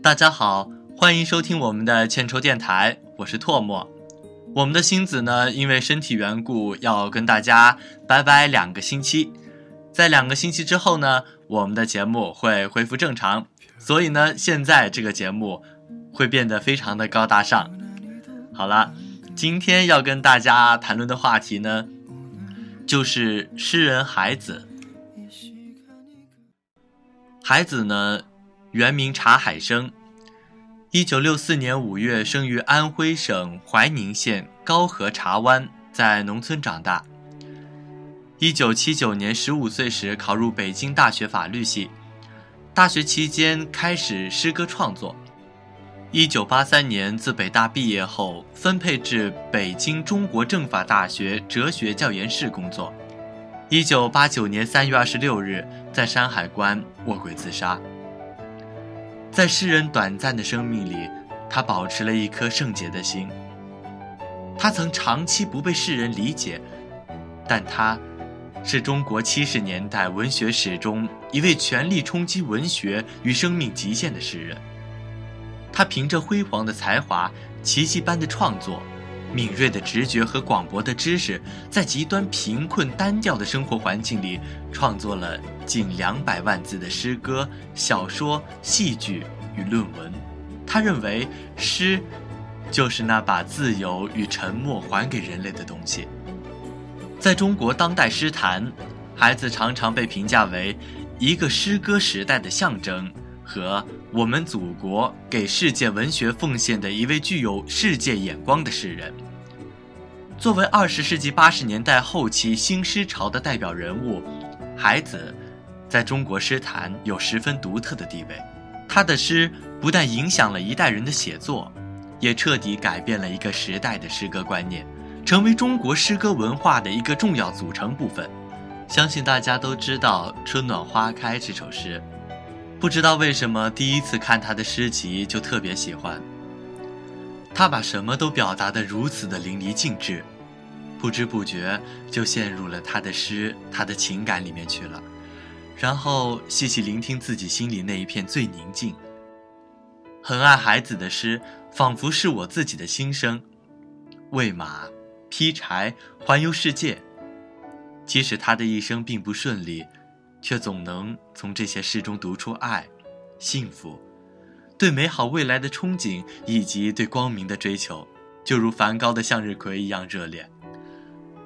大家好，欢迎收听我们的千愁电台，我是唾沫。我们的星子呢，因为身体缘故，要跟大家拜拜两个星期。在两个星期之后呢，我们的节目会恢复正常。所以呢，现在这个节目会变得非常的高大上。好了，今天要跟大家谈论的话题呢，就是诗人孩子。海子呢，原名查海生，一九六四年五月生于安徽省怀宁县高河茶湾，在农村长大。一九七九年十五岁时考入北京大学法律系。大学期间开始诗歌创作。一九八三年自北大毕业后，分配至北京中国政法大学哲学教研室工作。一九八九年三月二十六日，在山海关卧轨自杀。在诗人短暂的生命里，他保持了一颗圣洁的心。他曾长期不被世人理解，但他。是中国七十年代文学史中一位全力冲击文学与生命极限的诗人。他凭着辉煌的才华、奇迹般的创作、敏锐的直觉和广博的知识，在极端贫困单调的生活环境里，创作了近两百万字的诗歌、小说、戏剧与论文。他认为，诗，就是那把自由与沉默还给人类的东西。在中国当代诗坛，孩子常常被评价为一个诗歌时代的象征和我们祖国给世界文学奉献的一位具有世界眼光的诗人。作为二十世纪八十年代后期新诗潮的代表人物，海子在中国诗坛有十分独特的地位。他的诗不但影响了一代人的写作，也彻底改变了一个时代的诗歌观念。成为中国诗歌文化的一个重要组成部分。相信大家都知道《春暖花开》这首诗，不知道为什么第一次看他的诗集就特别喜欢。他把什么都表达得如此的淋漓尽致，不知不觉就陷入了他的诗、他的情感里面去了。然后细细聆听自己心里那一片最宁静。很爱孩子的诗，仿佛是我自己的心声。喂马。劈柴，环游世界。即使他的一生并不顺利，却总能从这些诗中读出爱、幸福、对美好未来的憧憬以及对光明的追求，就如梵高的向日葵一样热烈。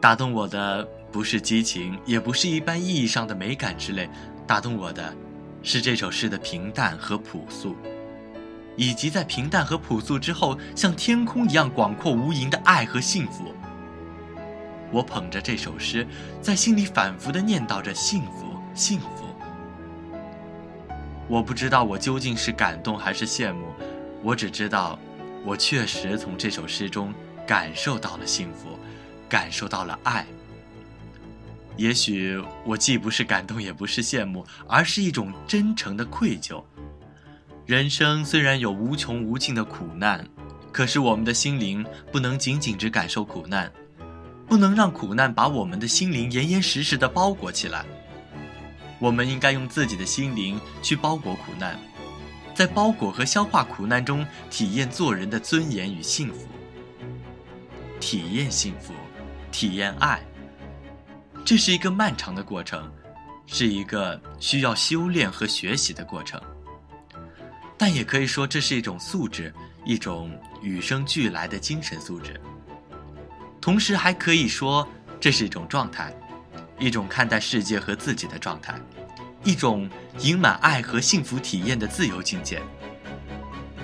打动我的不是激情，也不是一般意义上的美感之类，打动我的，是这首诗的平淡和朴素，以及在平淡和朴素之后，像天空一样广阔无垠的爱和幸福。我捧着这首诗，在心里反复的念叨着幸福，幸福。我不知道我究竟是感动还是羡慕，我只知道，我确实从这首诗中感受到了幸福，感受到了爱。也许我既不是感动，也不是羡慕，而是一种真诚的愧疚。人生虽然有无穷无尽的苦难，可是我们的心灵不能仅仅只感受苦难。不能让苦难把我们的心灵严严实实的包裹起来。我们应该用自己的心灵去包裹苦难，在包裹和消化苦难中，体验做人的尊严与幸福。体验幸福，体验爱。这是一个漫长的过程，是一个需要修炼和学习的过程。但也可以说，这是一种素质，一种与生俱来的精神素质。同时还可以说，这是一种状态，一种看待世界和自己的状态，一种盈满爱和幸福体验的自由境界。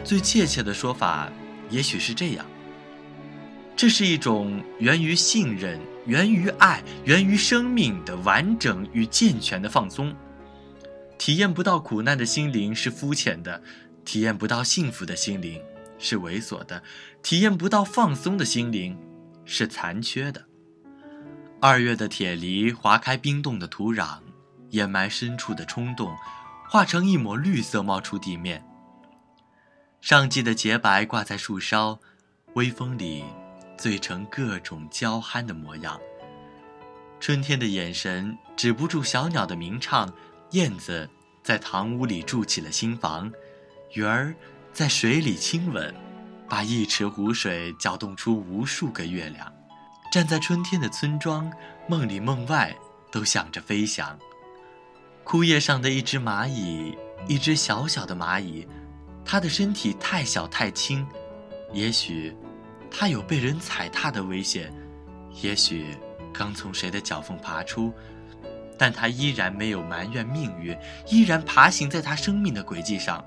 最切切的说法，也许是这样：这是一种源于信任、源于爱、源于生命的完整与健全的放松。体验不到苦难的心灵是肤浅的，体验不到幸福的心灵是猥琐的，体验不到放松的心灵。是残缺的。二月的铁梨划开冰冻的土壤，掩埋深处的冲动，化成一抹绿色冒出地面。上季的洁白挂在树梢，微风里醉成各种娇憨的模样。春天的眼神止不住小鸟的鸣唱，燕子在堂屋里筑起了新房，鱼儿在水里亲吻，把一池湖水搅动出无数个月亮。站在春天的村庄，梦里梦外都想着飞翔。枯叶上的一只蚂蚁，一只小小的蚂蚁，它的身体太小太轻，也许它有被人踩踏的危险，也许刚从谁的脚缝爬出。但他依然没有埋怨命运，依然爬行在他生命的轨迹上。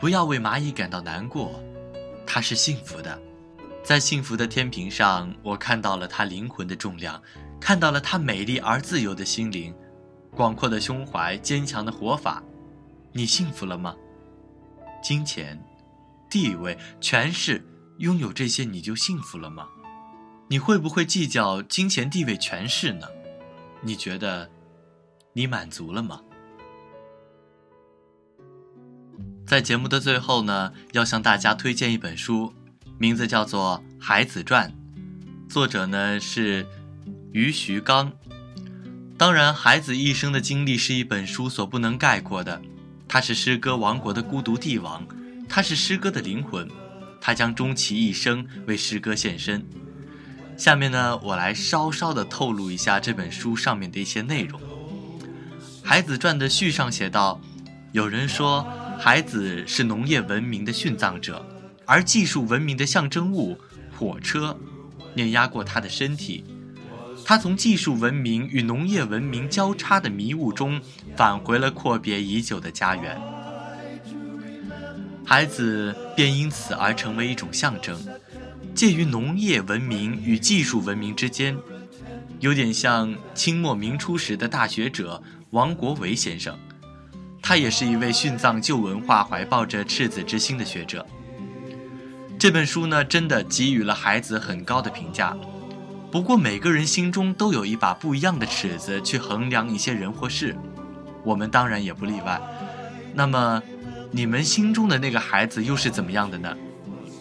不要为蚂蚁感到难过，他是幸福的，在幸福的天平上，我看到了他灵魂的重量，看到了他美丽而自由的心灵，广阔的胸怀，坚强的活法。你幸福了吗？金钱、地位、权势，拥有这些你就幸福了吗？你会不会计较金钱、地位、权势呢？你觉得？你满足了吗？在节目的最后呢，要向大家推荐一本书，名字叫做《海子传》，作者呢是于徐刚。当然，孩子一生的经历是一本书所不能概括的。他是诗歌王国的孤独帝王，他是诗歌的灵魂，他将终其一生为诗歌献身。下面呢，我来稍稍的透露一下这本书上面的一些内容。《海子传》的序上写道：“有人说，海子是农业文明的殉葬者，而技术文明的象征物——火车，碾压过他的身体。他从技术文明与农业文明交叉的迷雾中，返回了阔别已久的家园。孩子便因此而成为一种象征，介于农业文明与技术文明之间，有点像清末明初时的大学者。”王国维先生，他也是一位殉葬旧文化、怀抱着赤子之心的学者。这本书呢，真的给予了孩子很高的评价。不过，每个人心中都有一把不一样的尺子去衡量一些人或事，我们当然也不例外。那么，你们心中的那个孩子又是怎么样的呢？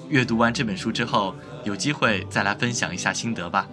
阅读完这本书之后，有机会再来分享一下心得吧。